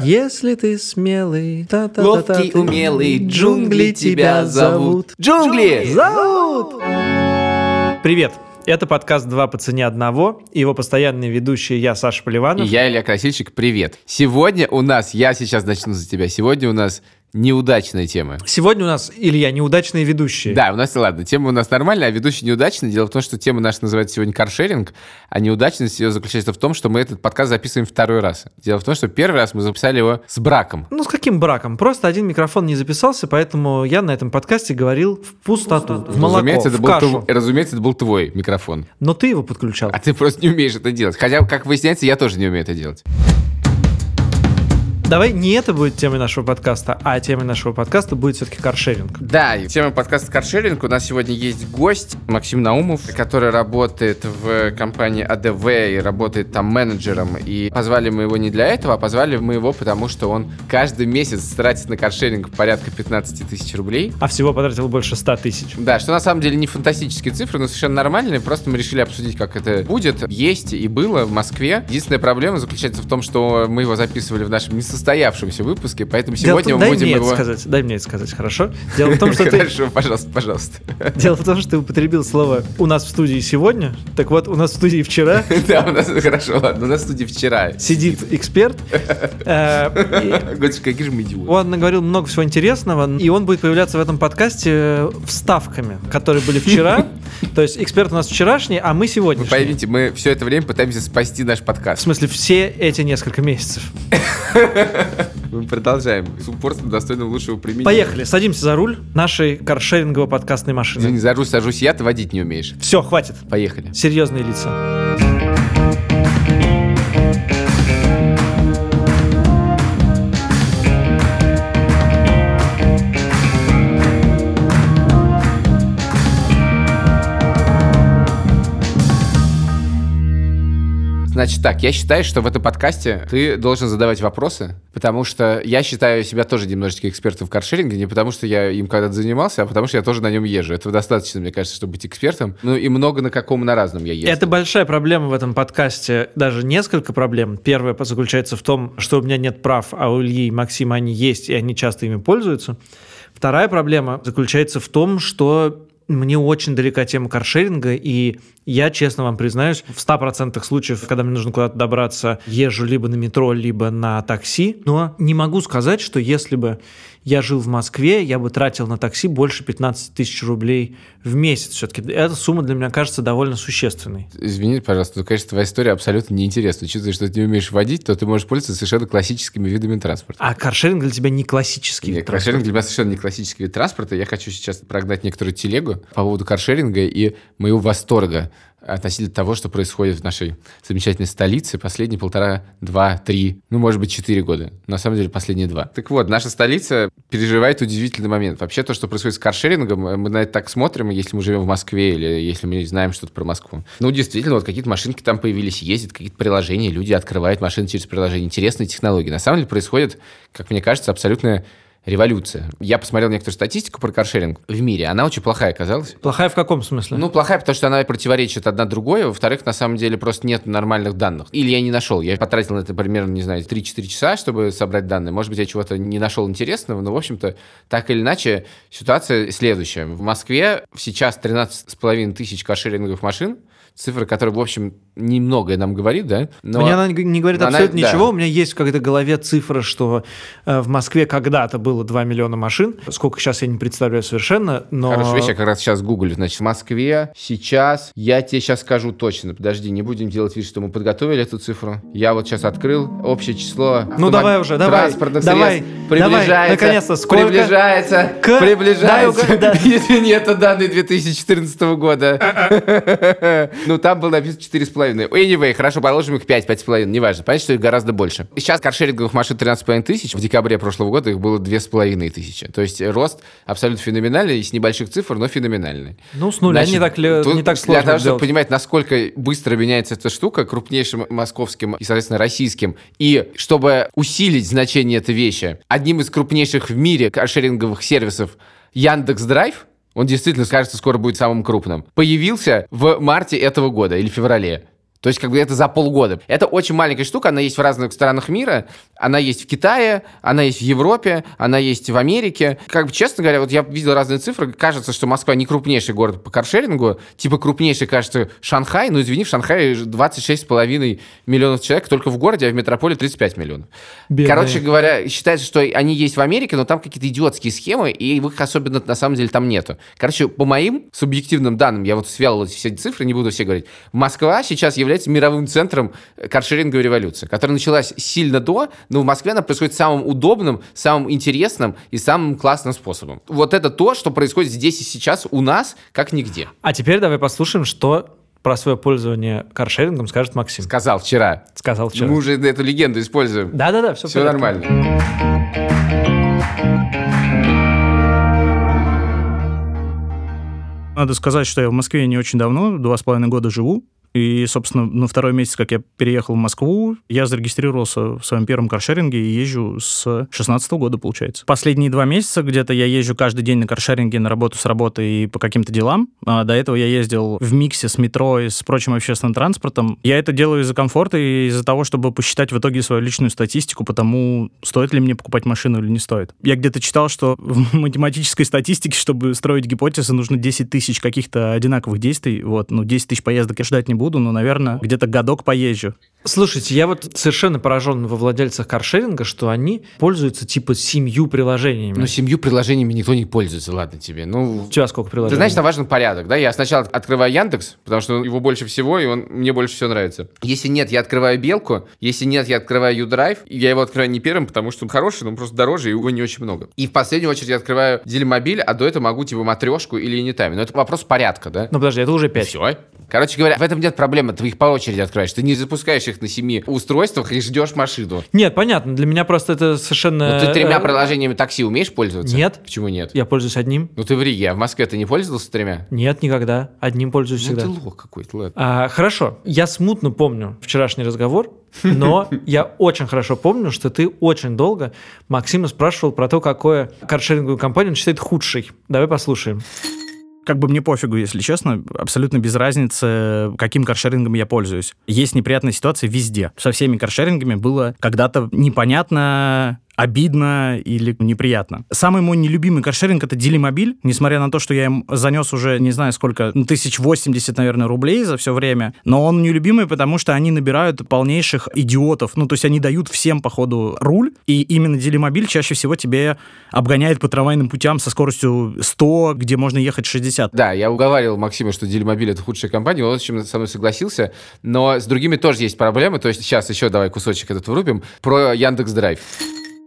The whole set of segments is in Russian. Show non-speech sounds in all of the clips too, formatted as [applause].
Если ты смелый, та -та -та Ловкий, умелый, джунгли тебя зовут. Джунгли! Зовут! Привет! Это подкаст «Два по цене одного», и его постоянные ведущие я, Саша И Поливанов. я, Илья Красильщик, привет. Сегодня у нас, я сейчас начну за тебя, сегодня у нас неудачная тема. Сегодня у нас, Илья, неудачные ведущие. Да, у нас, ладно, тема у нас нормальная, а ведущий неудачный. Дело в том, что тема наша называется сегодня каршеринг, а неудачность ее заключается в том, что мы этот подкаст записываем второй раз. Дело в том, что первый раз мы записали его с браком. Ну, с каким браком? Просто один микрофон не записался, поэтому я на этом подкасте говорил в пустоту, в молоко, разумеется, это в был кашу. тв- разумеется, это был твой микрофон. Но ты его подключал. А ты просто не умеешь это делать. Хотя, как выясняется, я тоже не умею это делать. Давай не это будет темой нашего подкаста, а темой нашего подкаста будет все-таки каршеринг. Да, и тема подкаста «Каршеринг». У нас сегодня есть гость Максим Наумов, который работает в компании АДВ и работает там менеджером. И позвали мы его не для этого, а позвали мы его, потому что он каждый месяц тратит на каршеринг порядка 15 тысяч рублей. А всего потратил больше 100 тысяч. Да, что на самом деле не фантастические цифры, но совершенно нормальные. Просто мы решили обсудить, как это будет. Есть и было в Москве. Единственная проблема заключается в том, что мы его записывали в нашем несостоявшемся выпуске, поэтому сегодня том- мы дай будем мне его... это сказать, дай мне это сказать, хорошо? Дело в том, что ты, Хорошо, пожалуйста, пожалуйста. [laughs] дело в том, что ты употребил слово «у нас в студии сегодня». Так вот, у нас в студии вчера [laughs] Да, у нас хорошо, ладно. У нас в студии вчера. сидит эксперт. [laughs] э, Господи, какие же мы идиоты. Он наговорил много всего интересного, и он будет появляться в этом подкасте вставками, которые были вчера. То есть эксперт у нас вчерашний, а мы Вы сегодняшний. поймите, мы все это время пытаемся спасти наш В подкаст. смысле, все эти несколько месяцев. Мы продолжаем с упорством, достойным лучшего применения. Поехали, садимся за руль нашей каршеринговой подкастной машины. Извини, сажусь, сажусь я, ты водить не умеешь. Все, хватит. Поехали. Серьезные лица. Значит так, я считаю, что в этом подкасте ты должен задавать вопросы, потому что я считаю себя тоже немножечко экспертом в каршеринге, не потому что я им когда-то занимался, а потому что я тоже на нем езжу. Этого достаточно, мне кажется, чтобы быть экспертом. Ну и много на каком на разном я езжу. Это большая проблема в этом подкасте, даже несколько проблем. Первая заключается в том, что у меня нет прав, а у Ильи и Максима они есть, и они часто ими пользуются. Вторая проблема заключается в том, что мне очень далека тема каршеринга, и я, честно вам признаюсь, в 100% случаев, когда мне нужно куда-то добраться, езжу либо на метро, либо на такси. Но не могу сказать, что если бы я жил в Москве, я бы тратил на такси больше 15 тысяч рублей в месяц. Все-таки эта сумма для меня кажется довольно существенной. Извини, пожалуйста, но, конечно, твоя история абсолютно неинтересна. Учитывая, что ты не умеешь водить, то ты можешь пользоваться совершенно классическими видами транспорта. А каршеринг для тебя не классический. Нет, каршеринг для меня совершенно не классический вид транспорта. Я хочу сейчас прогнать некоторую телегу по поводу каршеринга и моего восторга относительно того, что происходит в нашей замечательной столице последние полтора, два, три, ну, может быть, четыре года. На самом деле, последние два. Так вот, наша столица переживает удивительный момент. Вообще, то, что происходит с каршерингом, мы на это так смотрим, если мы живем в Москве или если мы знаем что-то про Москву. Ну, действительно, вот какие-то машинки там появились, ездят, какие-то приложения, люди открывают машины через приложение. Интересные технологии. На самом деле происходит, как мне кажется, абсолютная революция. Я посмотрел некоторую статистику про каршеринг в мире. Она очень плохая оказалась. Плохая в каком смысле? Ну, плохая, потому что она противоречит одна другой. Во-вторых, на самом деле просто нет нормальных данных. Или я не нашел. Я потратил на это примерно, не знаю, 3-4 часа, чтобы собрать данные. Может быть, я чего-то не нашел интересного, но, в общем-то, так или иначе, ситуация следующая. В Москве сейчас 13,5 тысяч каршеринговых машин. Цифра, которая, в общем, немногое нам говорит, да? Но Мне она не говорит она- абсолютно да. ничего. У меня есть в какой-то голове цифра, что э, в Москве когда-то было 2 миллиона машин. Сколько сейчас я не представляю совершенно, но... Хорошая вещь, я как раз сейчас гуглю. Значит, в Москве сейчас, я тебе сейчас скажу точно, подожди, не будем делать вид, что мы подготовили эту цифру. Я вот сейчас открыл общее число. Ну, давай уже, давай, Транспортных давай, средств давай, приближается. наконец-то, сколько? Приближается. К- Приближается. дай да. [laughs] Если нет, это данные 2014 года. [laughs] Ну, там было написано 4,5. Anyway, хорошо, положим их 5, 5,5, неважно. Понятно, что их гораздо больше. Сейчас каршеринговых машин 13,5 тысяч. В декабре прошлого года их было 2,5 тысячи. То есть рост абсолютно феноменальный, и с небольших цифр, но феноменальный. Ну, с нуля Значит, не так, ли- тут не так Для сложно того, чтобы понимать, насколько быстро меняется эта штука крупнейшим московским и, соответственно, российским, и чтобы усилить значение этой вещи, одним из крупнейших в мире каршеринговых сервисов Яндекс Драйв, он действительно, кажется, скоро будет самым крупным, появился в марте этого года или феврале. То есть, как бы это за полгода. Это очень маленькая штука, она есть в разных странах мира, она есть в Китае, она есть в Европе, она есть в Америке. Как бы, честно говоря, вот я видел разные цифры, кажется, что Москва не крупнейший город по каршерингу, типа крупнейший, кажется, Шанхай, но, извини, в Шанхае 26,5 миллионов человек только в городе, а в метрополе 35 миллионов. Бедные. Короче говоря, считается, что они есть в Америке, но там какие-то идиотские схемы, и их особенно на самом деле там нету. Короче, по моим субъективным данным, я вот эти все цифры, не буду все говорить, Москва сейчас является мировым центром каршеринговой революции, которая началась сильно до, но в Москве она происходит самым удобным, самым интересным и самым классным способом. Вот это то, что происходит здесь и сейчас у нас, как нигде. А теперь давай послушаем, что про свое пользование каршерингом скажет Максим. Сказал вчера. Сказал вчера. Мы уже эту легенду используем. Да-да-да, все, все нормально. Надо сказать, что я в Москве не очень давно, два с половиной года живу. И, собственно, на второй месяц, как я переехал в Москву, я зарегистрировался в своем первом каршеринге и езжу с 16 года, получается. Последние два месяца где-то я езжу каждый день на каршеринге на работу с работы и по каким-то делам. А до этого я ездил в миксе с метро и с прочим общественным транспортом. Я это делаю из-за комфорта и из-за того, чтобы посчитать в итоге свою личную статистику по тому, стоит ли мне покупать машину или не стоит. Я где-то читал, что в математической статистике, чтобы строить гипотезы, нужно 10 тысяч каких-то одинаковых действий. Вот, ну, 10 тысяч поездок я ждать не буду, но, наверное, где-то годок поезжу. Слушайте, я вот совершенно поражен во владельцах каршеринга, что они пользуются типа семью приложениями. Ну, семью приложениями никто не пользуется, ладно тебе. Ну, у тебя сколько приложений? Ты знаешь, там важен порядок, да? Я сначала открываю Яндекс, потому что его больше всего, и он мне больше всего нравится. Если нет, я открываю Белку. Если нет, я открываю U-Drive. Я его открываю не первым, потому что он хороший, но он просто дороже, и его не очень много. И в последнюю очередь я открываю Делимобиль, а до этого могу типа матрешку или Anytime. Но это вопрос порядка, да? Ну, подожди, это уже пять. Все. Короче говоря, в этом нет проблемы. Ты их по очереди открываешь. Ты не запускаешь их на семи устройствах и ждешь машину. Нет, понятно. Для меня просто это совершенно... Ну, ты тремя э, приложениями такси умеешь пользоваться? Нет. Почему нет? Я пользуюсь одним. Ну, ты в Риге, а в Москве ты не пользовался тремя? Нет, никогда. Одним пользуюсь ну, всегда. ты лох какой-то, ладно. А, хорошо. Я смутно помню вчерашний разговор, но [laughs] я очень хорошо помню, что ты очень долго Максима спрашивал про то, какое каршеринговую компанию он считает худшей. Давай послушаем как бы мне пофигу, если честно, абсолютно без разницы, каким каршерингом я пользуюсь. Есть неприятная ситуация везде. Со всеми каршерингами было когда-то непонятно, обидно или неприятно. Самый мой нелюбимый каршеринг — это Дилимобиль, несмотря на то, что я им занес уже, не знаю сколько, ну, тысяч восемьдесят, наверное, рублей за все время, но он нелюбимый, потому что они набирают полнейших идиотов, ну, то есть они дают всем, походу, руль, и именно Дилимобиль чаще всего тебе обгоняет по трамвайным путям со скоростью 100, где можно ехать 60. Да, я уговаривал Максима, что Дилимобиль — это худшая компания, он с чем со мной согласился, но с другими тоже есть проблемы, то есть сейчас еще давай кусочек этот врубим, про Яндекс Драйв.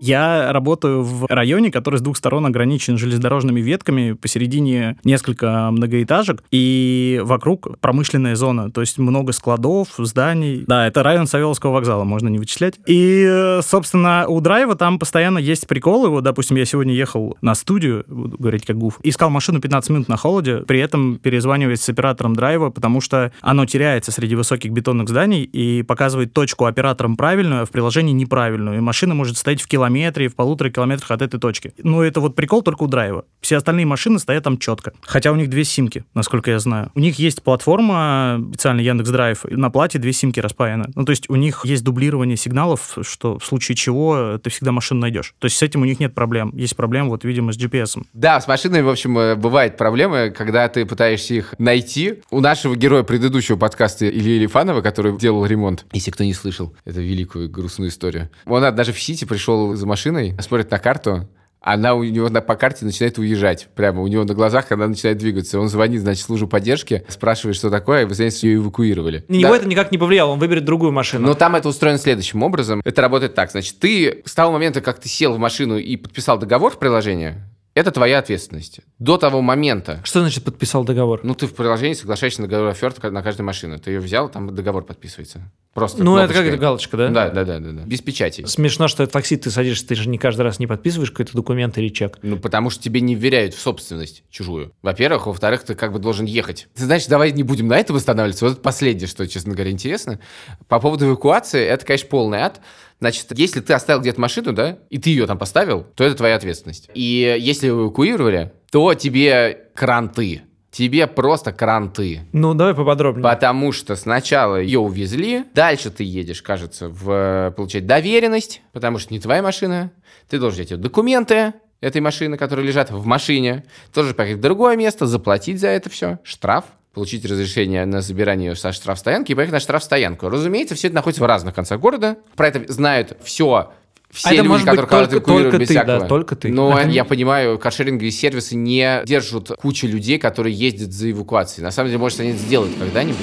Я работаю в районе, который с двух сторон ограничен железнодорожными ветками, посередине несколько многоэтажек, и вокруг промышленная зона, то есть много складов, зданий. Да, это район Савеловского вокзала, можно не вычислять. И, собственно, у драйва там постоянно есть приколы. Вот, допустим, я сегодня ехал на студию, буду говорить как гуф, искал машину 15 минут на холоде, при этом перезваниваясь с оператором драйва, потому что оно теряется среди высоких бетонных зданий и показывает точку оператором правильную, а в приложении неправильную. И машина может стоять в километре километре, в полутора километрах от этой точки. Но это вот прикол только у драйва. Все остальные машины стоят там четко. Хотя у них две симки, насколько я знаю. У них есть платформа, специально Яндекс Драйв, на плате две симки распаяны. Ну, то есть у них есть дублирование сигналов, что в случае чего ты всегда машину найдешь. То есть с этим у них нет проблем. Есть проблема, вот, видимо, с GPS. Да, с машинами, в общем, э, бывает проблемы, когда ты пытаешься их найти. У нашего героя предыдущего подкаста Ильи Лифанова, который делал ремонт, если кто не слышал, это великую грустную историю. Он даже в Сити пришел за машиной, смотрит на карту, она у него на, по карте начинает уезжать. Прямо у него на глазах она начинает двигаться. Он звонит, значит, службу поддержки, спрашивает, что такое, и выясняется, что ее эвакуировали. На него да. это никак не повлияло, он выберет другую машину. Но там это устроено следующим образом. Это работает так. Значит, ты с того момента, как ты сел в машину и подписал договор в приложении, это твоя ответственность. До того момента... Что значит подписал договор? Ну, ты в приложении соглашаешься на договор оферт на каждую машину. Ты ее взял, там договор подписывается. Просто Ну, это как это галочка, да? Да, да, да, да, да. Без печати. Смешно, что в такси ты садишься, ты же не каждый раз не подписываешь какой-то документ или чек. Ну, потому что тебе не вверяют в собственность чужую. Во-первых. Во-вторых, ты как бы должен ехать. Ты знаешь, давай не будем на этом останавливаться. Вот это последнее, что, честно говоря, интересно. По поводу эвакуации, это, конечно, полный ад. Значит, если ты оставил где-то машину, да, и ты ее там поставил, то это твоя ответственность. И если эвакуировали, то тебе кранты тебе просто кранты. Ну, давай поподробнее. Потому что сначала ее увезли, дальше ты едешь, кажется, в получать доверенность, потому что не твоя машина. Ты должен взять документы этой машины, которые лежат в машине. Тоже поехать в другое место, заплатить за это все, штраф получить разрешение на забирание со штрафстоянки и поехать на штрафстоянку. Разумеется, все это находится в разных концах города. Про это знают все все А это люди, может быть которые только- эвакуируют только без ты, всякого. да, только ты. Но Это не- я понимаю, каршеринговые сервисы не держат кучу людей, которые ездят за эвакуацией. На самом деле, может, они это сделают когда-нибудь.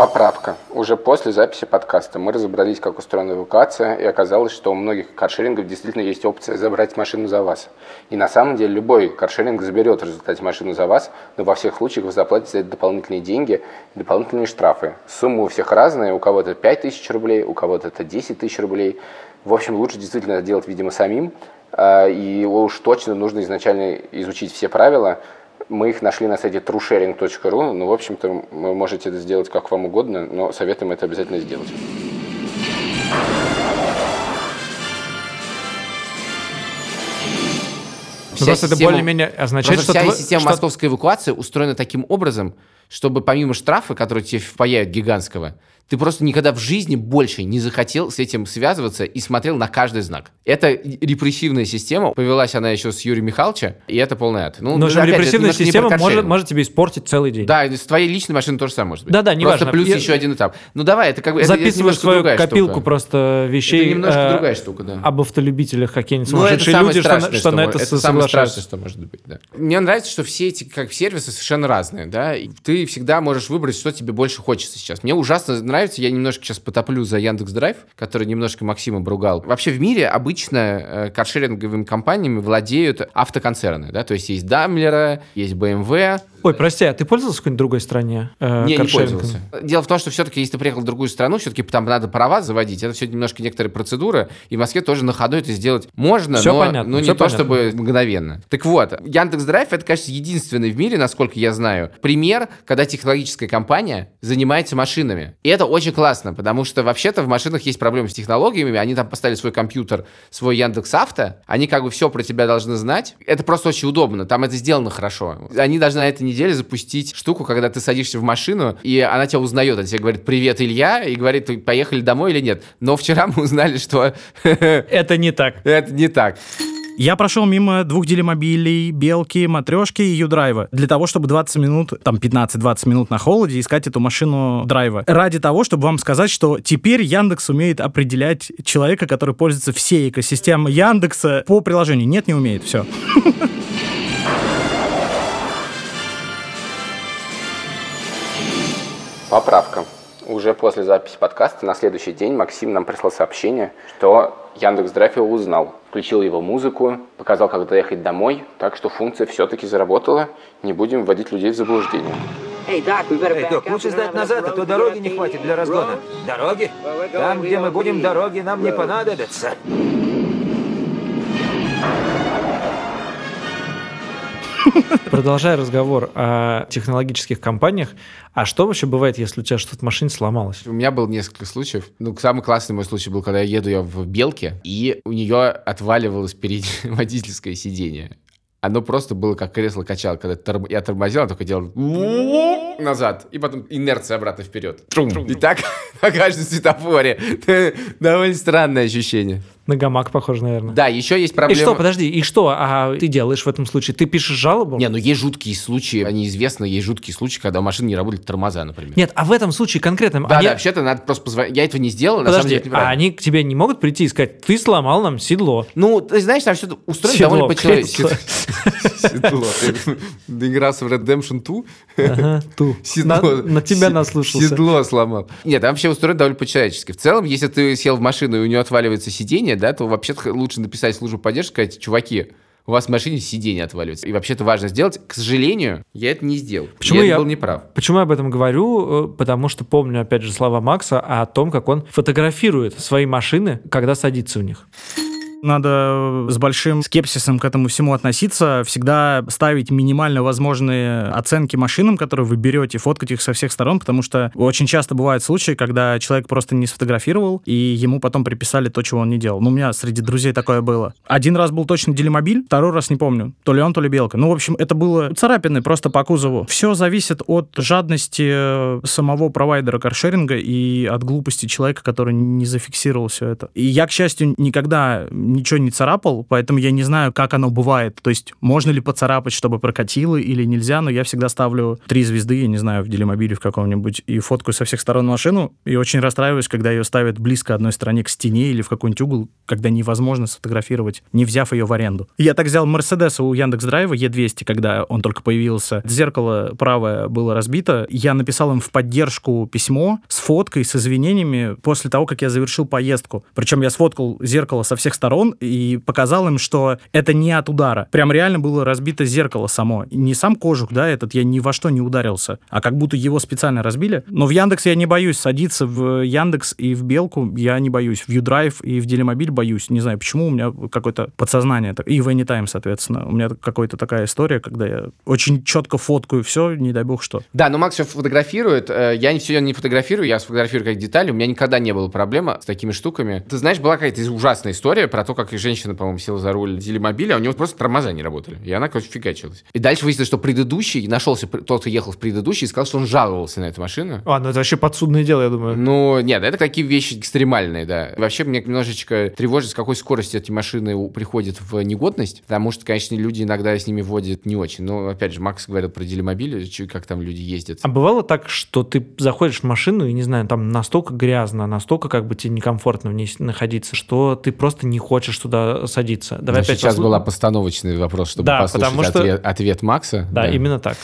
Поправка. Уже после записи подкаста мы разобрались, как устроена эвакуация, и оказалось, что у многих каршерингов действительно есть опция забрать машину за вас. И на самом деле любой каршеринг заберет в результате машину за вас, но во всех случаях вы заплатите за это дополнительные деньги, дополнительные штрафы. Суммы у всех разные, у кого-то 5 тысяч рублей, у кого-то это 10 тысяч рублей. В общем, лучше действительно это делать, видимо, самим, а, и уж точно нужно изначально изучить все правила, мы их нашли на сайте truesharing.ru. Ну, в общем-то, вы можете это сделать как вам угодно, но советуем это обязательно сделать. Ну, просто это более-менее означает, что вся тво- система что- московской эвакуации устроена таким образом, чтобы помимо штрафа, который тебе впаяют гигантского, ты просто никогда в жизни больше не захотел с этим связываться и смотрел на каждый знак. Это репрессивная система. Повелась она еще с Юрием Михайловича, и это полный ад. Ну, Но опять же репрессивная не система может, может тебе испортить целый день. Да, с твоей личной машиной тоже самое может быть. Да-да, неважно. Просто плюс Я- еще один этап. Ну давай, это как бы... это Записываешь свою копилку штука. просто вещей Это немножко э, другая штука, да. об автолюбителях какие-нибудь Ну, это сумасшедшие люди, что, на- страшное, что на это, это самое страшное, что может быть, да. Мне нравится, что все эти как сервисы совершенно разные, да, и ты всегда можешь выбрать, что тебе больше хочется сейчас. Мне ужасно нравится, я немножко сейчас потоплю за Яндекс Драйв, который немножко Максима бругал. Вообще в мире обычно э, каршеринговыми компаниями владеют автоконцерны, да, то есть есть Дамлера, есть BMW, Ой, прости, а ты пользовался в какой-нибудь другой стране? э, не, не пользовался. Дело в том, что все-таки, если ты приехал в другую страну, все-таки там надо права заводить. Это все немножко некоторые процедуры. И в Москве тоже на ходу это сделать можно, Всё но, понятно, но не всё то, понятно. чтобы мгновенно. Так вот, Яндекс Драйв это, кажется, единственный в мире, насколько я знаю, пример, когда технологическая компания занимается машинами. И это очень классно, потому что вообще-то в машинах есть проблемы с технологиями. Они там поставили свой компьютер, свой Яндекс Авто. Они как бы все про тебя должны знать. Это просто очень удобно. Там это сделано хорошо. Они должны на этой неделе запустить штуку, когда ты садишься в машину, и она тебя узнает. Она тебе говорит, привет, Илья, и говорит, поехали домой или нет. Но вчера мы узнали, что [laughs] Это не так. это не так. Я прошел мимо двух делимобилей, Белки, Матрешки и Юдрайва для того, чтобы 20 минут, там 15-20 минут на холоде искать эту машину драйва. Ради того, чтобы вам сказать, что теперь Яндекс умеет определять человека, который пользуется всей экосистемой Яндекса по приложению. Нет, не умеет, все. [laughs] Поправка. Уже после записи подкаста на следующий день Максим нам прислал сообщение, что Яндекс Драйв его узнал. Включил его музыку, показал, как доехать домой, так что функция все-таки заработала. Не будем вводить людей в заблуждение. Эй, док, лучше сдать назад, а то дороги не хватит для разгона. Дороги? Там, где мы будем, дороги нам не понадобятся. Продолжая разговор о технологических компаниях, а что вообще бывает, если у тебя что-то в машине сломалось? У меня было несколько случаев. Ну, самый классный мой случай был, когда я еду я в Белке, и у нее отваливалось впереди [laughs] водительское сиденье. Оно просто было как кресло-качал. Когда торм- я тормозил, оно только делал назад, и потом инерция обратно вперед. И так [laughs] на каждом светофоре. [laughs] Довольно странное ощущение. На гамак похоже, наверное. Да, еще есть И проблема... что, подожди, и что а ты делаешь в этом случае? Ты пишешь жалобу? Не, ну есть жуткие случаи, они известны, есть жуткие случаи, когда у машины не работают тормоза, например. Нет, а в этом случае конкретно... Да, они- да, вообще-то надо просто позвонить. Я этого не сделал, на самом Подожди, деле это а они к тебе не могут прийти и сказать, ты сломал нам седло. Ну, ты знаешь, там все устроено довольно [laughs] по-человечески. [laughs] Седло. Доигрался в Redemption 2? Ага, ту. Седло. На, на тебя наслушался. Седло сломал. Нет, там вообще устроено довольно по-человечески. В целом, если ты сел в машину и у нее отваливается сиденье, да, то вообще-то лучше написать службу поддержки, сказать, чуваки, у вас в машине сиденье отваливается. И вообще-то важно сделать. К сожалению, я это не сделал. Почему я, я- был неправ. Почему я об этом говорю? Э, Потому что помню, опять же, слова Макса о том, как он фотографирует свои машины, когда садится в них. Надо с большим скепсисом к этому всему относиться, всегда ставить минимально возможные оценки машинам, которые вы берете, фоткать их со всех сторон, потому что очень часто бывают случаи, когда человек просто не сфотографировал, и ему потом приписали то, чего он не делал. Ну, у меня среди друзей такое было. Один раз был точно делимобиль, второй раз не помню. То ли он, то ли белка. Ну, в общем, это было царапины просто по кузову. Все зависит от жадности самого провайдера каршеринга и от глупости человека, который не зафиксировал все это. И я, к счастью, никогда ничего не царапал, поэтому я не знаю, как оно бывает. То есть, можно ли поцарапать, чтобы прокатило или нельзя, но я всегда ставлю три звезды, я не знаю, в делимобиле в каком-нибудь, и фоткаю со всех сторон машину, и очень расстраиваюсь, когда ее ставят близко одной стороне к стене или в какой-нибудь угол, когда невозможно сфотографировать, не взяв ее в аренду. Я так взял Мерседес у Яндекс Драйва Е200, когда он только появился. Зеркало правое было разбито. Я написал им в поддержку письмо с фоткой, с извинениями после того, как я завершил поездку. Причем я сфоткал зеркало со всех сторон и показал им, что это не от удара. Прям реально было разбито зеркало само. Не сам кожух, да, этот, я ни во что не ударился, а как будто его специально разбили. Но в Яндекс я не боюсь садиться в Яндекс и в Белку я не боюсь. В Юдрайв и в Делимобиль боюсь. Не знаю, почему у меня какое-то подсознание. И в Anytime, соответственно. У меня какая-то такая история, когда я очень четко фоткаю все, не дай бог что. Да, но Макс все фотографирует. Э, я все не фотографирую, я сфотографирую как детали. У меня никогда не было проблемы с такими штуками. Ты знаешь, была какая-то ужасная история про то, как женщина, по-моему, села за руль делимобиля, а у него просто тормоза не работали. И она, короче, фигачилась. И дальше выяснилось, что предыдущий, нашелся тот, кто ехал в предыдущий, и сказал, что он жаловался на эту машину. А, ну это вообще подсудное дело, я думаю. Ну, нет, это такие вещи экстремальные, да. Вообще, мне немножечко тревожит, с какой скоростью эти машины приходят в негодность, потому что, конечно, люди иногда с ними водят не очень. Но, опять же, Макс говорил про делимобили, как там люди ездят. А бывало так, что ты заходишь в машину и, не знаю, там настолько грязно, настолько как бы тебе некомфортно в ней находиться, что ты просто не хочешь туда садиться. Давай Но опять сейчас послу... была постановочный вопрос, чтобы да, послушать что... ответ, ответ Макса. Да, да, именно так.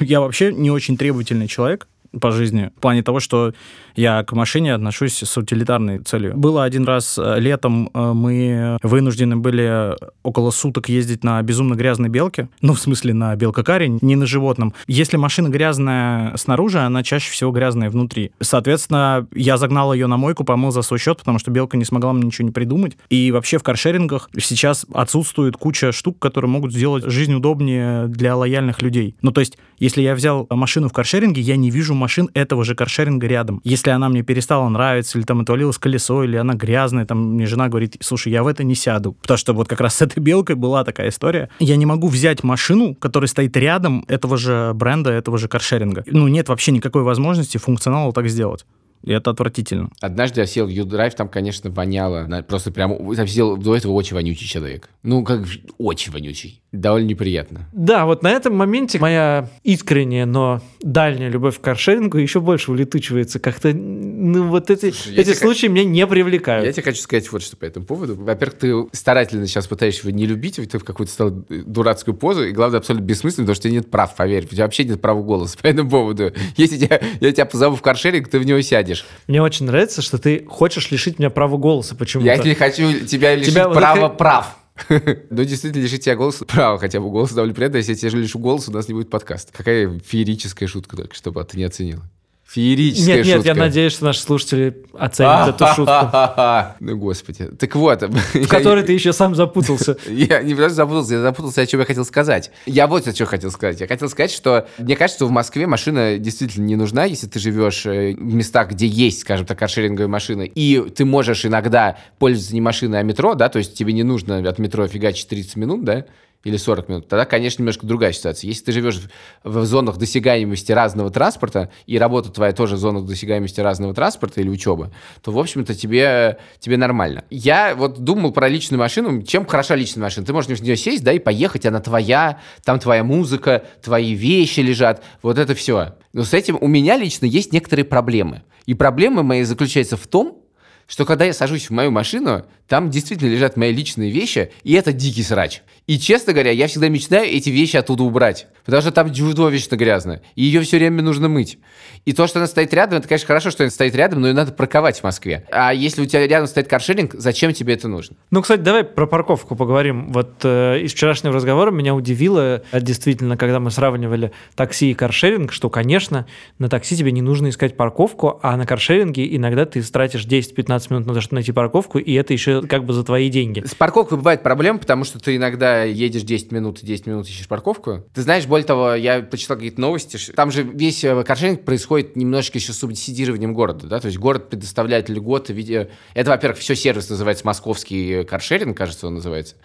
Я вообще не очень требовательный человек по жизни, в плане того, что я к машине отношусь с утилитарной целью. Было один раз э, летом, э, мы вынуждены были около суток ездить на безумно грязной белке, ну, в смысле, на белкакаре, не на животном. Если машина грязная снаружи, она чаще всего грязная внутри. Соответственно, я загнал ее на мойку, помыл за свой счет, потому что белка не смогла мне ничего не придумать. И вообще в каршерингах сейчас отсутствует куча штук, которые могут сделать жизнь удобнее для лояльных людей. Ну, то есть, если я взял машину в каршеринге, я не вижу машин этого же каршеринга рядом. Если она мне перестала нравиться, или там отвалилось колесо, или она грязная, там мне жена говорит, слушай, я в это не сяду. Потому что вот как раз с этой белкой была такая история. Я не могу взять машину, которая стоит рядом этого же бренда, этого же каршеринга. Ну, нет вообще никакой возможности функционала так сделать. И это отвратительно. Однажды я сел в U-Drive, там, конечно, воняло. Просто прям... Там сидел до этого очень вонючий человек. Ну, как очень вонючий. Довольно неприятно. Да, вот на этом моменте моя искренняя, но дальняя любовь к каршерингу еще больше улетучивается. Как-то, ну, вот эти, Слушай, эти случаи меня не привлекают. Я тебе хочу сказать вот что по этому поводу. Во-первых, ты старательно сейчас пытаешься не любить, ты в какую-то стал дурацкую позу, и главное, абсолютно бессмысленно, потому что у тебя нет прав, поверь. У тебя вообще нет права голоса по этому поводу. [laughs] Если тебя, я тебя позову в каршеринг, ты в него сядешь хочешь. Мне очень нравится, что ты хочешь лишить меня права голоса почему-то. Я не хочу тебя лишить тебя права вот прав. [laughs] Ну, действительно, лишить тебя голоса, право хотя бы голоса довольно приятно. Если я тебя лишу голоса, у нас не будет подкаста. Какая феерическая шутка только, чтобы ты не оценил. Феерическая нет, шутка. Нет, я надеюсь, что наши слушатели оценят эту [laughs] шутку. Ну, господи. Так вот. [laughs] В которой ты еще сам запутался. [laughs] Я не просто запутался, я запутался, о чем я хотел сказать. Я вот о чем хотел сказать. Я хотел сказать, что мне кажется, что в Москве машина действительно не нужна, если ты живешь э, в местах, где есть, скажем так, каршеринговые машины, и ты можешь иногда пользоваться не машиной, а метро, да, то есть тебе не нужно от метро фигачить 30 минут, да, или 40 минут, тогда, конечно, немножко другая ситуация. Если ты живешь в, зонах досягаемости разного транспорта, и работа твоя тоже в зонах досягаемости разного транспорта или учеба, то, в общем-то, тебе, тебе нормально. Я вот думал про личную машину. Чем хороша личная машина? Ты можешь в нее сесть, да, и поехать, она твоя, там твоя музыка, твои вещи лежат, вот это все. Но с этим у меня лично есть некоторые проблемы. И проблемы мои заключаются в том, что когда я сажусь в мою машину, там действительно лежат мои личные вещи, и это дикий срач. И, честно говоря, я всегда мечтаю эти вещи оттуда убрать. Потому что там чудовищно грязно. И ее все время нужно мыть. И то, что она стоит рядом, это, конечно, хорошо, что она стоит рядом, но ее надо парковать в Москве. А если у тебя рядом стоит каршеринг, зачем тебе это нужно? Ну, кстати, давай про парковку поговорим. Вот э, из вчерашнего разговора меня удивило, э, действительно, когда мы сравнивали такси и каршеринг, что, конечно, на такси тебе не нужно искать парковку, а на каршеринге иногда ты тратишь 10-15 15 минут на то, чтобы найти парковку, и это еще как бы за твои деньги. С парковкой бывает проблема, потому что ты иногда едешь 10 минут и 10 минут ищешь парковку. Ты знаешь, более того, я почитал какие-то новости, там же весь э, каршеринг происходит немножечко еще с субсидированием города, да, то есть город предоставляет льготы в виде... Это, во-первых, все сервис называется московский каршеринг, кажется, он называется.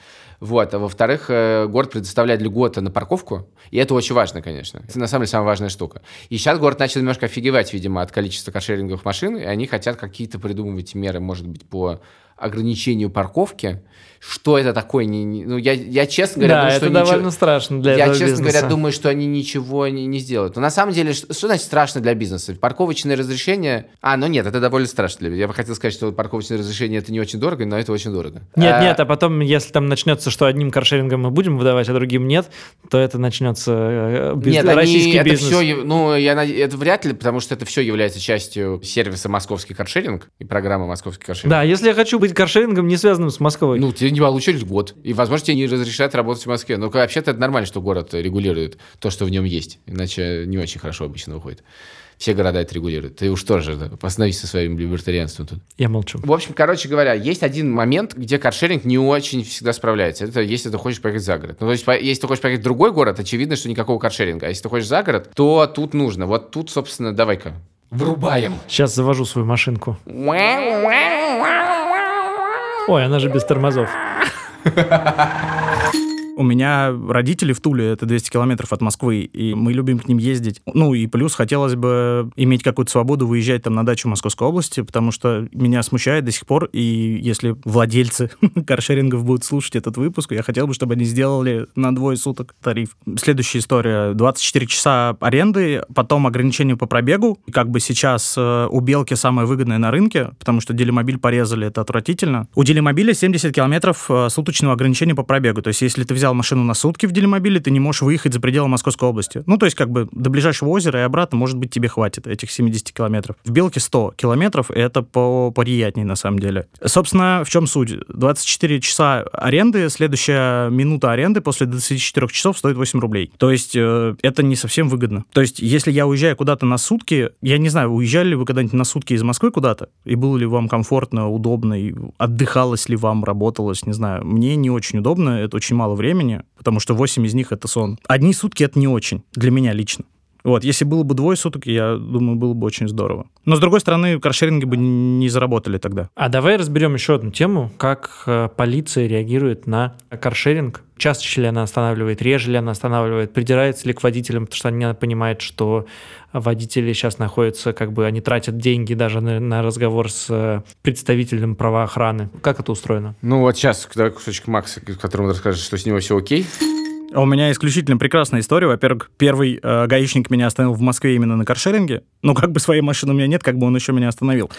Вот. А во-вторых, э, город предоставляет льготы на парковку, и это очень важно, конечно. Это на самом деле самая важная штука. И сейчас город начал немножко офигевать, видимо, от количества каршеринговых машин, и они хотят какие-то придумывать меры, может быть, по ограничению парковки, что это такое? Не, не, ну, я, я, честно говоря, да, думаю, это что довольно ничего, страшно для Я, честно бизнеса. говоря, думаю, что они ничего не, не сделают. Но на самом деле, что, что значит страшно для бизнеса? Парковочное разрешение... А, ну нет, это довольно страшно для бизнеса. Я бы хотел сказать, что парковочное разрешение это не очень дорого, но это очень дорого. Нет, А, нет, а потом, если там начнется, что одним каршерингом мы будем выдавать, а другим нет, то это начнется э, биз- Нет, они, российский это бизнес. все, ну, я, это вряд ли, потому что это все является частью сервиса «Московский каршеринг» и программы «Московский каршеринг». Да, если я хочу быть каршерингом, не связанным с Москвой. Ну, не получили год. И, возможно, тебе не разрешают работать в Москве. Но вообще-то это нормально, что город регулирует то, что в нем есть. Иначе не очень хорошо обычно выходит. Все города это регулируют. Ты уж тоже да, остановись со своим либертарианством тут. я молчу. В общем, короче говоря, есть один момент, где каршеринг не очень всегда справляется. Это если ты хочешь поехать за город. Ну, то есть, если ты хочешь поехать в другой город, очевидно, что никакого каршеринга. А если ты хочешь за город, то тут нужно. Вот тут, собственно, давай-ка. Врубаем. Сейчас завожу свою машинку. Ой, она же без тормозов. [laughs] У меня родители в Туле, это 200 километров от Москвы, и мы любим к ним ездить. Ну и плюс хотелось бы иметь какую-то свободу выезжать там на дачу Московской области, потому что меня смущает до сих пор, и если владельцы [laughs] каршерингов будут слушать этот выпуск, я хотел бы, чтобы они сделали на двое суток тариф. Следующая история. 24 часа аренды, потом ограничение по пробегу. Как бы сейчас э, у Белки самое выгодное на рынке, потому что Делимобиль порезали, это отвратительно. У Делимобиля 70 километров э, суточного ограничения по пробегу. То есть если ты взял машину на сутки в Делимобиле, ты не можешь выехать за пределы Московской области. Ну, то есть как бы до ближайшего озера и обратно, может быть, тебе хватит этих 70 километров. В Белке 100 километров, это по приятней на самом деле. Собственно, в чем суть? 24 часа аренды, следующая минута аренды после 24 часов стоит 8 рублей. То есть э, это не совсем выгодно. То есть если я уезжаю куда-то на сутки, я не знаю, уезжали ли вы когда-нибудь на сутки из Москвы куда-то, и было ли вам комфортно, удобно, и отдыхалось ли вам, работалось, не знаю. Мне не очень удобно, это очень мало времени, потому что 8 из них это сон. Одни сутки это не очень, для меня лично. Вот, если было бы двое суток, я думаю, было бы очень здорово. Но, с другой стороны, каршеринги бы не заработали тогда. А давай разберем еще одну тему, как э, полиция реагирует на каршеринг. Часто ли она останавливает, реже ли она останавливает, придирается ли к водителям, потому что она понимает, что водители сейчас находятся, как бы они тратят деньги даже на, на разговор с э, представителем правоохраны. Как это устроено? Ну вот сейчас, давай кусочек Макса, которому расскажешь, что с него все окей. У меня исключительно прекрасная история. Во-первых, первый э, гаишник меня остановил в Москве именно на каршеринге. Ну, как бы своей машины у меня нет, как бы он еще меня остановил.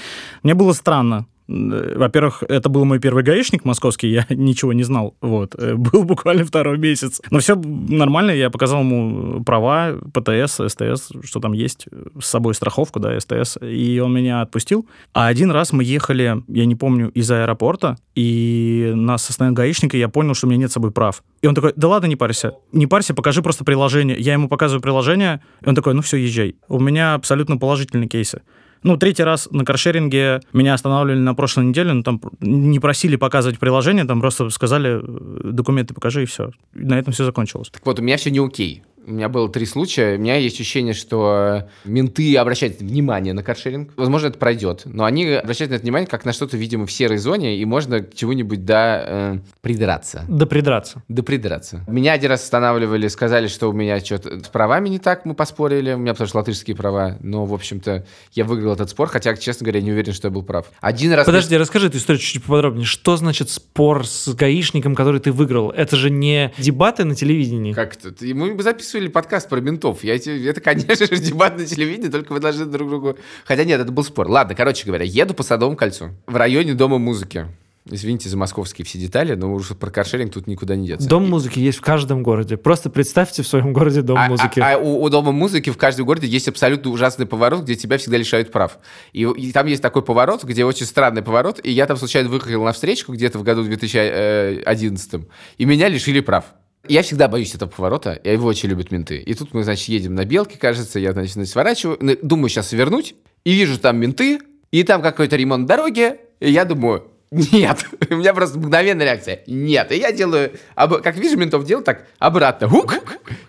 Мне было странно. Э, Во-первых, это был мой первый гаишник московский, я [laughs] ничего не знал. Вот. Э, [laughs] Был буквально второй месяц. Но все нормально, я показал ему права, ПТС, СТС, что там есть, с собой страховку, да, СТС, и он меня отпустил. А один раз мы ехали, я не помню, из аэропорта, и нас остановил гаишник, и я понял, что у меня нет с собой прав. И он такой, да ладно, не парься. Не парься, покажи просто приложение. Я ему показываю приложение, и он такой, ну все, езжай. У меня абсолютно положительные кейсы. Ну, третий раз на каршеринге меня останавливали на прошлой неделе, но там не просили показывать приложение, там просто сказали, э, документы покажи, и все. И на этом все закончилось. Так вот, у меня все не окей. У меня было три случая. У меня есть ощущение, что менты обращают внимание на каршеринг. Возможно, это пройдет. Но они обращают на это внимание как на что-то, видимо, в серой зоне, и можно к чему-нибудь да, э, придраться. Да придраться. Да придраться. Меня один раз останавливали, сказали, что у меня что-то с правами не так, мы поспорили. У меня потому что латышские права. Но, в общем-то, я выиграл этот спор, хотя, честно говоря, не уверен, что я был прав. Один раз... Подожди, расскажи эту историю чуть-чуть поподробнее. Что значит спор с гаишником, который ты выиграл? Это же не дебаты на телевидении. Как это? И Мы бы записывали подкаст про ментов. Я, это, конечно же, [laughs] дебат на телевидении, только вы должны друг другу... Хотя нет, это был спор. Ладно, короче говоря, еду по Садовому кольцу в районе Дома музыки. Извините за московские все детали, но уже про каршеринг тут никуда не деться. Дом музыки есть в каждом городе. Просто представьте в своем городе дом А- музыки. А, а у, у Дома музыки в каждом городе есть абсолютно ужасный поворот, где тебя всегда лишают прав. И, и там есть такой поворот, где очень странный поворот, и я там случайно выехал на встречку где-то в году 2011, и меня лишили прав. Я всегда боюсь этого поворота, и его очень любят менты. И тут мы, значит, едем на Белке, кажется, я, значит, сворачиваю, думаю сейчас свернуть, и вижу там менты, и там какой-то ремонт дороги, И я думаю, нет. [laughs] У меня просто мгновенная реакция. Нет. И я делаю, как вижу ментов делать, так обратно. Хук,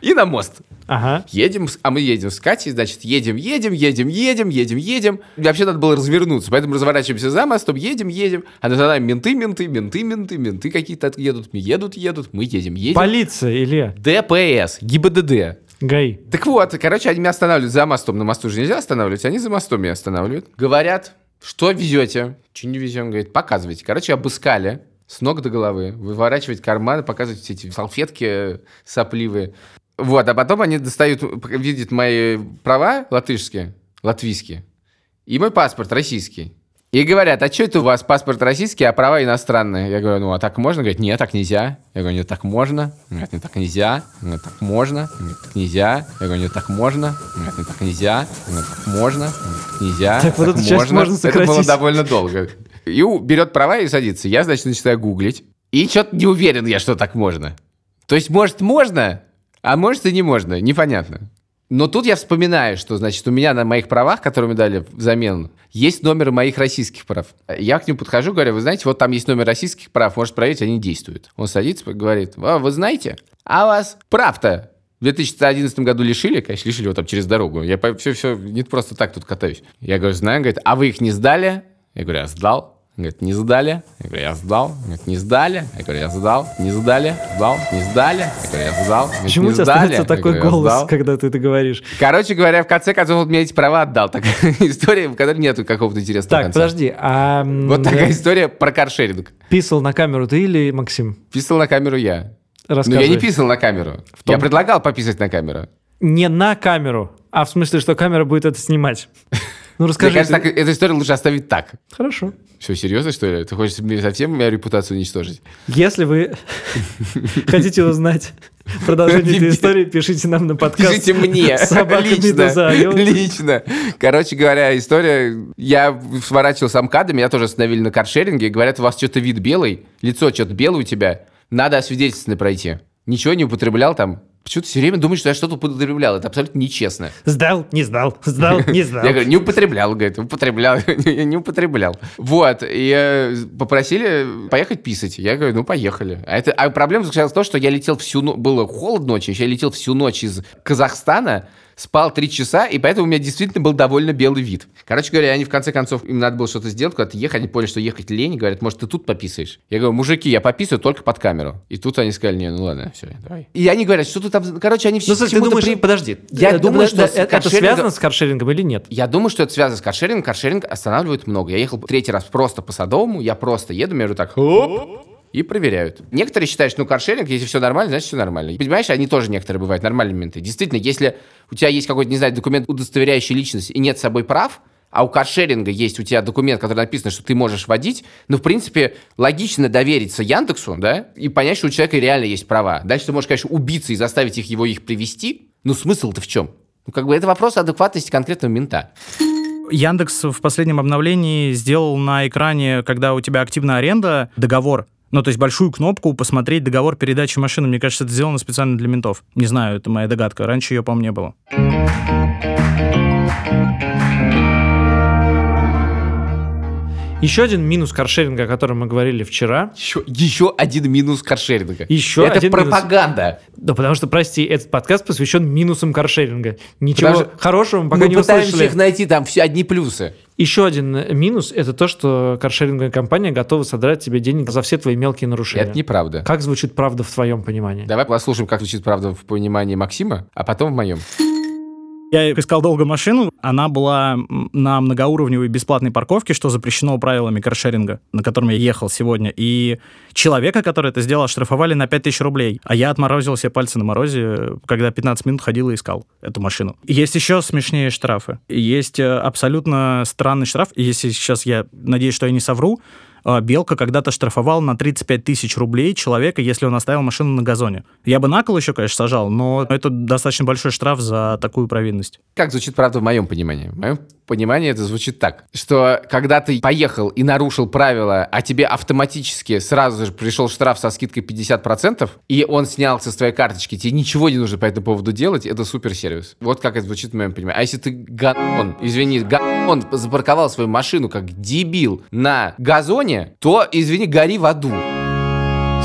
и на мост. Ага. Едем, а мы едем с Катей, значит, едем, едем, едем, едем, едем, едем. И Вообще надо было развернуться, поэтому разворачиваемся за мостом, едем, едем. А на нами менты, менты, менты, менты, менты какие-то едут, едут, едут, мы едем, едем. Полиция, Илья. ДПС, ГИБДД. ГАИ. Так вот, короче, они меня останавливают за мостом. На мосту же нельзя останавливать, они за мостом меня останавливают. Говорят, что везете? Что не везем? Говорит, показывайте. Короче, обыскали с ног до головы, выворачивать карманы, показывать все эти салфетки э, сопливые. Вот, а потом они достают, видят мои права латышские, латвийские, и мой паспорт российский. И говорят, а что это у вас паспорт российский, а права иностранные? Я говорю, ну а так можно? Говорит, нет, так нельзя. Я говорю, нет, так можно. Нет, так нельзя. Говорят, так можно. Говорят, так нельзя. Я говорю, нет, так можно. Нет, так нельзя. Говорят, так можно. Так нельзя. Так, вот эту часть можно Это было сократить. довольно долго. И берет права и садится. Я, значит, начинаю гуглить. И что-то не уверен я, что так можно. То есть, может, можно, а может и не можно. Непонятно. Но тут я вспоминаю, что, значит, у меня на моих правах, которые мне дали взамен, есть номер моих российских прав. Я к нему подхожу, говорю, вы знаете, вот там есть номер российских прав, может проверить, они действуют. Он садится, говорит, а, вы знаете, а вас прав-то в 2011 году лишили, конечно, лишили его там через дорогу. Я все-все не просто так тут катаюсь. Я говорю, знаю, говорит, а вы их не сдали? Я говорю, я сдал. Он говорит, не сдали. Я говорю, я сдал. Он говорит, не сдали. Я говорю, я сдал. Не сдали. Сдал. Не сдали. Я говорю, я сдал. Говорит, Почему у «Не тебя сдали». становится такой говорю, «Я голос, сдал». когда ты это говоришь? Короче говоря, в конце концов, он мне эти права отдал. Такая [laughs] история, в которой нету какого-то интересного Так, конца. подожди, а Вот такая э, история про каршеринг. писал на камеру ты или Максим? Писал на камеру я. Но Рассказывай. я не писал на камеру. том- Я предлагал пописать на камеру. Не на камеру, а в смысле, что камера будет это снимать. [laughs] Ну, Мне расскажи. кажется, ты- так- эту историю лучше оставить так. Хорошо. Все, серьезно, что ли? Ты хочешь мне совсем мою репутацию уничтожить? Если вы [laughs] хотите узнать продолжение этой истории, пишите нам на подкаст. Пишите мне. Лично. Лично. Короче говоря, история... Я сворачивал с МКАДа, меня тоже остановили на каршеринге. Говорят, у вас что-то вид белый, лицо что-то белое у тебя. Надо освидетельственно пройти. Ничего не употреблял там. Почему ты все время думаешь, что я что-то употреблял? Это абсолютно нечестно. Сдал, не сдал, [laughs] сдал, не сдал. Я говорю, не употреблял, говорит, употреблял, [laughs] я не употреблял. Вот, и э, попросили поехать писать. Я говорю, ну, поехали. А, это, а проблема заключалась в том, что я летел всю ночь, было холодно ночью, я летел всю ночь из Казахстана, спал три часа, и поэтому у меня действительно был довольно белый вид. Короче говоря, они в конце концов, им надо было что-то сделать, куда-то ехать, они поняли, что ехать лень, говорят, может, ты тут пописаешь? Я говорю, мужики, я пописываю только под камеру. И тут они сказали, не, ну ладно, все, давай. И они говорят, что ты там, короче, они все Ну, слушай, ты думаешь, подожди, Я э, думаю, э, что э, с это каршерингом- связано с каршерингом или нет? Я думаю, что это связано с каршерингом. Каршеринг останавливает много. Я ехал третий раз просто по Садовому, я просто еду, говорю так, хоп, и проверяют. Некоторые считают, что ну, каршеринг, если все нормально, значит все нормально. Понимаешь, они тоже некоторые бывают нормальные моменты. Действительно, если у тебя есть какой-то, не знаю, документ, удостоверяющий личность, и нет с собой прав, а у каршеринга есть у тебя документ, который написано, что ты можешь водить, ну, в принципе, логично довериться Яндексу, да, и понять, что у человека реально есть права. Дальше ты можешь, конечно, убиться и заставить их его их привести. Ну, смысл-то в чем? Ну, как бы это вопрос адекватности конкретного мента. Яндекс в последнем обновлении сделал на экране, когда у тебя активная аренда, договор. Ну, то есть большую кнопку «Посмотреть договор передачи машины». Мне кажется, это сделано специально для ментов. Не знаю, это моя догадка. Раньше ее, по-моему, не было. Еще один минус каршеринга, о котором мы говорили вчера. Еще, еще один минус каршеринга. Еще Это один минус. пропаганда. Да потому что, прости, этот подкаст посвящен минусам каршеринга. Ничего Потому хорошего мы пока Мы не пытаемся услышали. их найти, там все одни плюсы. Еще один э, минус – это то, что каршеринговая компания готова содрать тебе денег за все твои мелкие нарушения. Это неправда. Как звучит правда в твоем понимании? Давай послушаем, как звучит правда в понимании Максима, а потом в моем. Я искал долго машину, она была на многоуровневой бесплатной парковке, что запрещено правилами каршеринга, на котором я ехал сегодня. И человека, который это сделал, штрафовали на 5000 рублей. А я отморозил себе пальцы на морозе, когда 15 минут ходил и искал эту машину. Есть еще смешнее штрафы. Есть э, абсолютно странный штраф. Если сейчас я надеюсь, что я не совру, Белка когда-то штрафовал на 35 тысяч рублей человека, если он оставил машину на газоне. Я бы на кол еще, конечно, сажал, но это достаточно большой штраф за такую провинность. Как звучит, правда, в моем понимании? В моем понимании это звучит так, что когда ты поехал и нарушил правила, а тебе автоматически сразу же пришел штраф со скидкой 50%, и он снялся с твоей карточки, тебе ничего не нужно по этому поводу делать, это суперсервис. Вот как это звучит в моем понимании. А если ты гон, извини, гон запарковал свою машину как дебил на газоне, то, извини, гори в аду.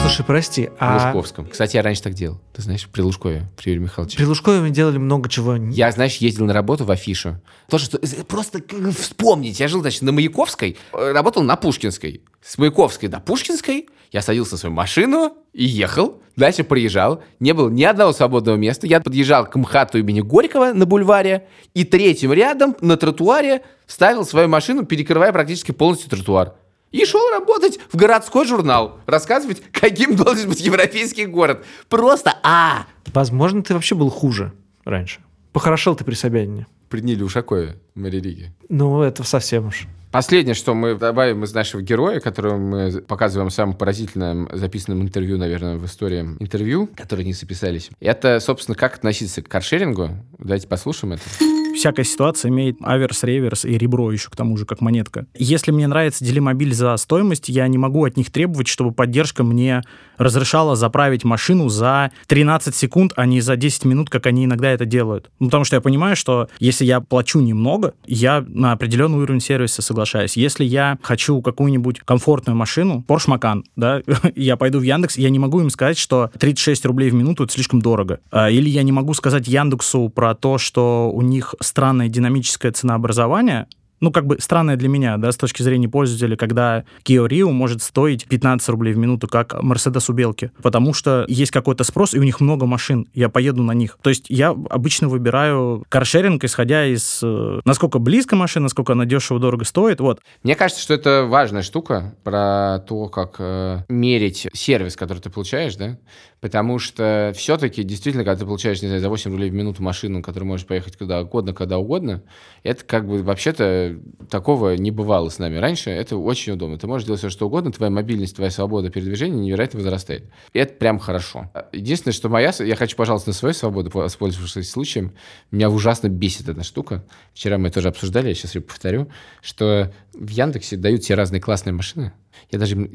Слушай, прости, В а Лужковском. Кстати, я раньше так делал. Ты знаешь, при Лужкове, при Юрии Михайловиче. при Лужкове мы делали много чего. Я, знаешь, ездил на работу в Афишу. То, что просто как бы вспомнить. Я жил, значит, на Маяковской, э, работал на Пушкинской. С Маяковской до Пушкинской я садился в свою машину и ехал. Дальше приезжал. Не было ни одного свободного места. Я подъезжал к МХАТу имени Горького на бульваре. И третьим рядом на тротуаре ставил свою машину, перекрывая практически полностью тротуар. И шел работать в городской журнал. Рассказывать, [laughs] каким должен быть европейский город. Просто а! Возможно, ты вообще был хуже раньше. Похорошел ты при Собянине. При Ниле Ушакове, Марии Риге. Ну, это совсем уж. Последнее, что мы добавим из нашего героя, которого мы показываем в самом поразительном записанном интервью, наверное, в истории интервью, которые не записались, это, собственно, как относиться к каршерингу. Давайте послушаем это. Всякая ситуация имеет аверс, реверс и ребро еще к тому же, как монетка. Если мне нравится делимобиль за стоимость, я не могу от них требовать, чтобы поддержка мне разрешала заправить машину за 13 секунд, а не за 10 минут, как они иногда это делают. Ну, потому что я понимаю, что если я плачу немного, я на определенный уровень сервиса соглашаюсь. Если я хочу какую-нибудь комфортную машину, Porsche Macan, да, [laughs] я пойду в Яндекс, я не могу им сказать, что 36 рублей в минуту это слишком дорого. А, Или я не могу сказать Яндексу про то, что у них странное динамическое ценообразование, ну, как бы странное для меня, да, с точки зрения пользователя, когда Kia Rio может стоить 15 рублей в минуту, как Mercedes у Белки, потому что есть какой-то спрос, и у них много машин, я поеду на них. То есть я обычно выбираю каршеринг, исходя из, э, насколько близко машина, насколько она дешево, дорого стоит, вот. Мне кажется, что это важная штука про то, как э, мерить сервис, который ты получаешь, да? Потому что все-таки, действительно, когда ты получаешь, не знаю, за 8 рублей в минуту машину, которую можешь поехать куда угодно, когда угодно, это как бы вообще-то такого не бывало с нами раньше. Это очень удобно. Ты можешь делать все, что угодно, твоя мобильность, твоя свобода передвижения невероятно возрастает. И это прям хорошо. Единственное, что моя... Я хочу, пожалуйста, на свою свободу, воспользовавшись случаем, меня ужасно бесит эта штука. Вчера мы тоже обсуждали, я сейчас ее повторю, что в Яндексе дают все разные классные машины. Я даже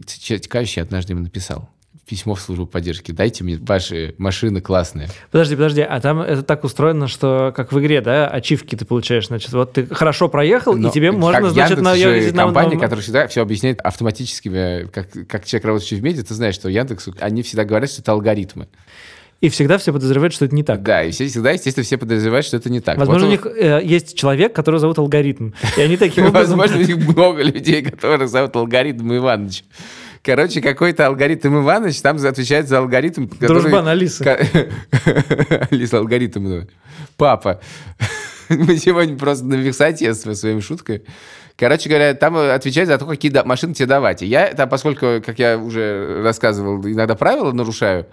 каюсь, однажды им написал письмо в службу поддержки. Дайте мне ваши машины классные. Подожди, подожди, а там это так устроено, что как в игре, да, ачивки ты получаешь, значит, вот ты хорошо проехал, Но и тебе как можно, значит, Яндекс на, же на- компания, на- которая всегда все объясняет автоматическими, как, как человек, работающий в медиа, ты знаешь, что Яндекс, они всегда говорят, что это алгоритмы. И всегда все подозревают, что это не так. Да, и все, всегда, естественно, все подозревают, что это не так. Возможно, Вот у них э, есть человек, которого зовут алгоритм. И они таким [laughs] образом... Возможно, у них много людей, которых зовут алгоритм Иванович. Короче, какой-то алгоритм Иванович там отвечает за алгоритм, который... Дружбан Алисы. Ка- [laughs] Алиса, алгоритм. Папа. [laughs] Мы сегодня просто на вексате со своими шутками. Короче говоря, там отвечает за то, какие машины тебе давать. И я, там, поскольку, как я уже рассказывал, иногда правила нарушаю,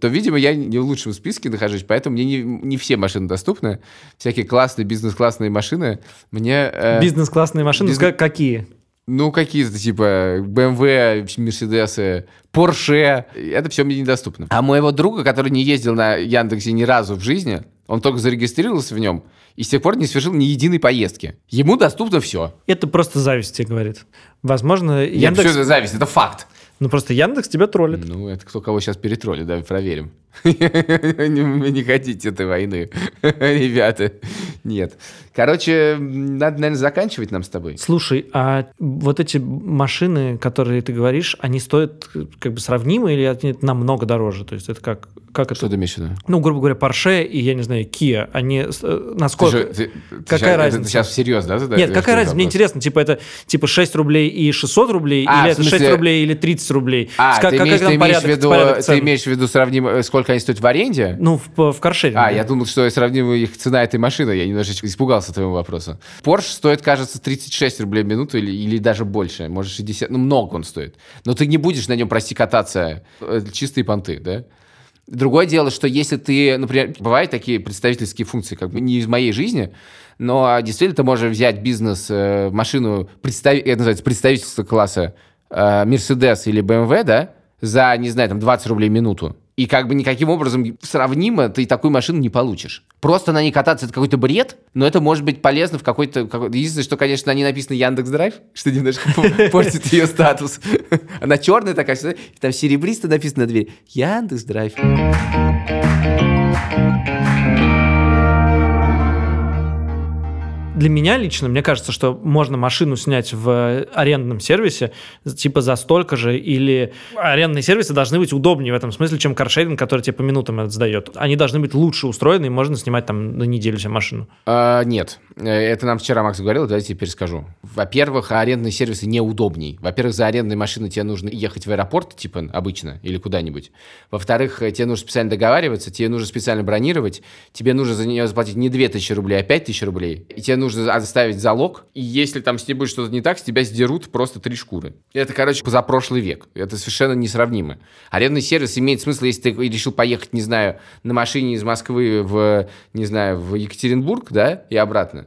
то, видимо, я не в лучшем списке нахожусь, поэтому мне не, не все машины доступны. Всякие классные, бизнес-классные машины мне... э, Бизнес-классные машины, бизнес- какие? Ну, какие-то, типа, BMW, Мерседесы, Porsche. Это все мне недоступно. А моего друга, который не ездил на Яндексе ни разу в жизни, он только зарегистрировался в нем и с тех пор не совершил ни единой поездки. Ему доступно все. Это просто зависть тебе говорит. Возможно, Нет, Яндекс... что это зависть? Это факт. Ну, просто Яндекс тебя троллит. Ну, это кто кого сейчас перетроллит, давай проверим. Вы не хотите этой войны, [laughs] ребята. Нет. Короче, надо, наверное, заканчивать нам с тобой. Слушай, а вот эти машины, которые ты говоришь, они стоят э, как бы сравнимы или они намного дороже? То есть это как, как Что это? ты имеешь в виду? Ну, грубо говоря, Porsche и, я не знаю, Kia, они э, насколько... Ты же- ты- какая это разница? Ты сейчас всерьез, да? Нет, какая разница? Мне интересно, типа это типа 6 рублей и 600 рублей, А, или это 6 смысле- рублей или 30 рублей? А, Ска- ты, имеешь, там ты, имеешь порядок- виду, ты имеешь в виду сравнимо, сколько они стоят в аренде? Ну, в, в каршеринге. А, я думал, что сравнимо их цена этой машины. Я немножечко испугался твоего вопроса. Porsche стоит, кажется, 36 рублей в минуту или, или даже больше. Может, 60. Ну, много он стоит. Но ты не будешь на нем, прости, кататься. э, Чистые понты, да? Другое дело, что если ты, например, бывают такие представительские функции, как бы не из моей жизни, но действительно ты можешь взять бизнес, э, машину, представ... это называется представительство класса э, Mercedes или BMW, да, за, не знаю, там 20 рублей в минуту. И как бы никаким образом сравнимо ты такую машину не получишь. Просто на ней кататься это какой-то бред, но это может быть полезно в какой-то... Какой Единственное, что, конечно, на ней написано Яндекс Драйв, что немножко [laughs] портит ее статус. [laughs] Она черная такая, там серебристо написано на двери. Яндекс Драйв. Для меня лично, мне кажется, что можно машину снять в арендном сервисе типа за столько же, или арендные сервисы должны быть удобнее в этом смысле, чем каршеринг, который тебе по минутам это сдает. Они должны быть лучше устроены, и можно снимать там на неделю себе машину. А, нет, это нам вчера Макс говорил, давайте теперь скажу. Во-первых, арендные сервисы неудобней. Во-первых, за арендной машиной тебе нужно ехать в аэропорт, типа обычно, или куда-нибудь. Во-вторых, тебе нужно специально договариваться, тебе нужно специально бронировать, тебе нужно за нее заплатить не 2000 рублей, а 5000 рублей. И тебе нужно нужно оставить залог, и если там с ней будет что-то не так, с тебя сдерут просто три шкуры. Это, короче, за прошлый век. Это совершенно несравнимо. Арендный сервис имеет смысл, если ты решил поехать, не знаю, на машине из Москвы в, не знаю, в Екатеринбург, да, и обратно.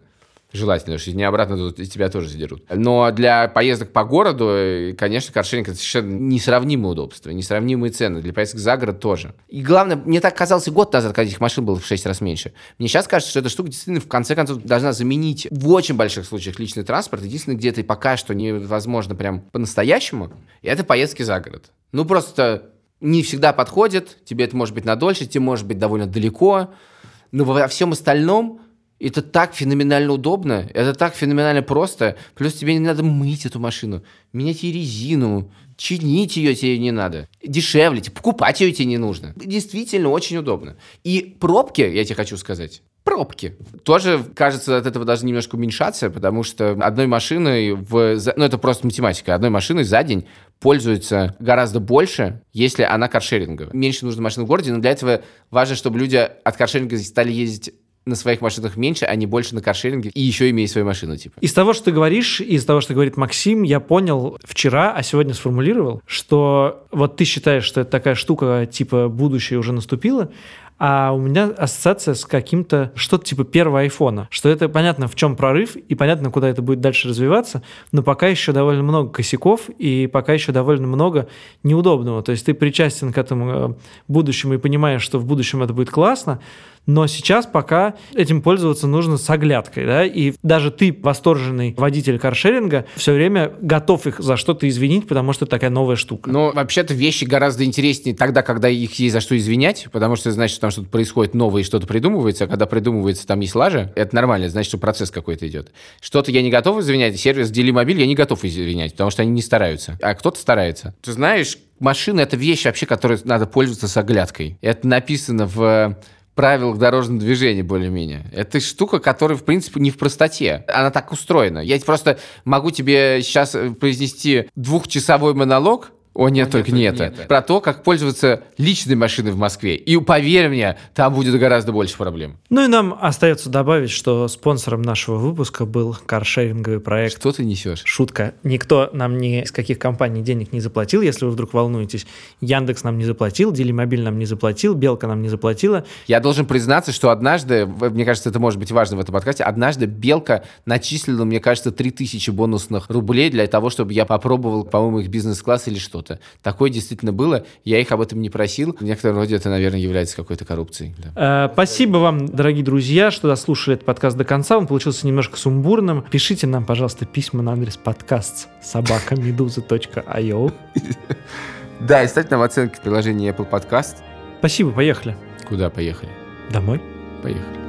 Желательно, что не обратно тут тебя тоже задерут. Но для поездок по городу, э, конечно, каршеринг это совершенно несравнимые удобства, несравнимые цены. Для поездок за город тоже. И главное, мне так казалось и год назад, когда этих машин было в 6 раз меньше. Мне сейчас кажется, что эта штука действительно в конце концов должна заменить в очень больших случаях личный транспорт. Единственное, где-то и пока что невозможно прям по-настоящему, это поездки за город. Ну, просто не всегда подходит, тебе это может быть на дольше, тебе может быть довольно далеко, но во всем остальном это так феноменально удобно, это так феноменально просто. Плюс тебе не надо мыть эту машину, менять ей резину, чинить ее тебе не надо. Дешевле, типа, покупать ее тебе не нужно. Действительно очень удобно. И пробки, я тебе хочу сказать, пробки. Тоже, кажется, от этого даже немножко уменьшаться, потому что одной машиной в... Ну, это просто математика. Одной машиной за день пользуется гораздо больше, если она каршеринговая. Меньше нужно машин в городе, но для этого важно, чтобы люди от каршеринга стали ездить на своих машинах меньше, а не больше на каршеринге, и еще имея свою машину, типа. Из того, что ты говоришь, из того, что говорит Максим, я понял вчера, а сегодня сформулировал, что вот ты считаешь, что это такая штука, типа, будущее уже наступило, а у меня ассоциация с каким-то что-то типа первого айфона, что это понятно в чем прорыв и понятно, куда это будет дальше развиваться, но пока еще довольно много косяков и пока еще довольно много неудобного. То есть ты причастен к этому э, будущему и понимаешь, что в будущем это будет классно, но сейчас пока этим пользоваться нужно с оглядкой, да, и даже ты, восторженный водитель каршеринга, все время готов их за что-то извинить, потому что это такая новая штука. Но вообще-то вещи гораздо интереснее тогда, когда их есть за что извинять, потому что значит, что там что-то происходит новое и что-то придумывается, а когда придумывается, там есть лажа, это нормально, значит, что процесс какой-то идет. Что-то я не готов извинять, сервис Делимобиль я не готов извинять, потому что они не стараются, а кто-то старается. Ты знаешь, машина — это вещь вообще, которой надо пользоваться с оглядкой. Это написано в правил дорожного движения более-менее. Это штука, которая, в принципе, не в простоте. Она так устроена. Я просто могу тебе сейчас произнести двухчасовой монолог о, нет, О, только нет, не это. Про то, как пользоваться личной машиной в Москве. И поверь мне, там будет гораздо больше проблем. Ну и нам остается добавить, что спонсором нашего выпуска был каршеринговый проект. Что ты несешь? Шутка. Никто нам ни из каких компаний денег не заплатил, если вы вдруг волнуетесь. Яндекс нам не заплатил, Делимобиль нам не заплатил, Белка нам не заплатила. Я должен признаться, что однажды, мне кажется, это может быть важно в этом подкасте, однажды Белка начислила, мне кажется, 3000 бонусных рублей для того, чтобы я попробовал, по-моему, их бизнес-класс или что. Такое действительно было. Я их об этом не просил. В некотором роде это, наверное, является какой-то коррупцией. Да. Э, спасибо вам, дорогие друзья, что дослушали этот подкаст до конца. Он получился немножко сумбурным. Пишите нам, пожалуйста, письма на адрес подкаст собакамедуза.io [laughs] Да, и ставьте нам оценки в приложении Apple Podcast. Спасибо, поехали. Куда поехали? Домой. Поехали.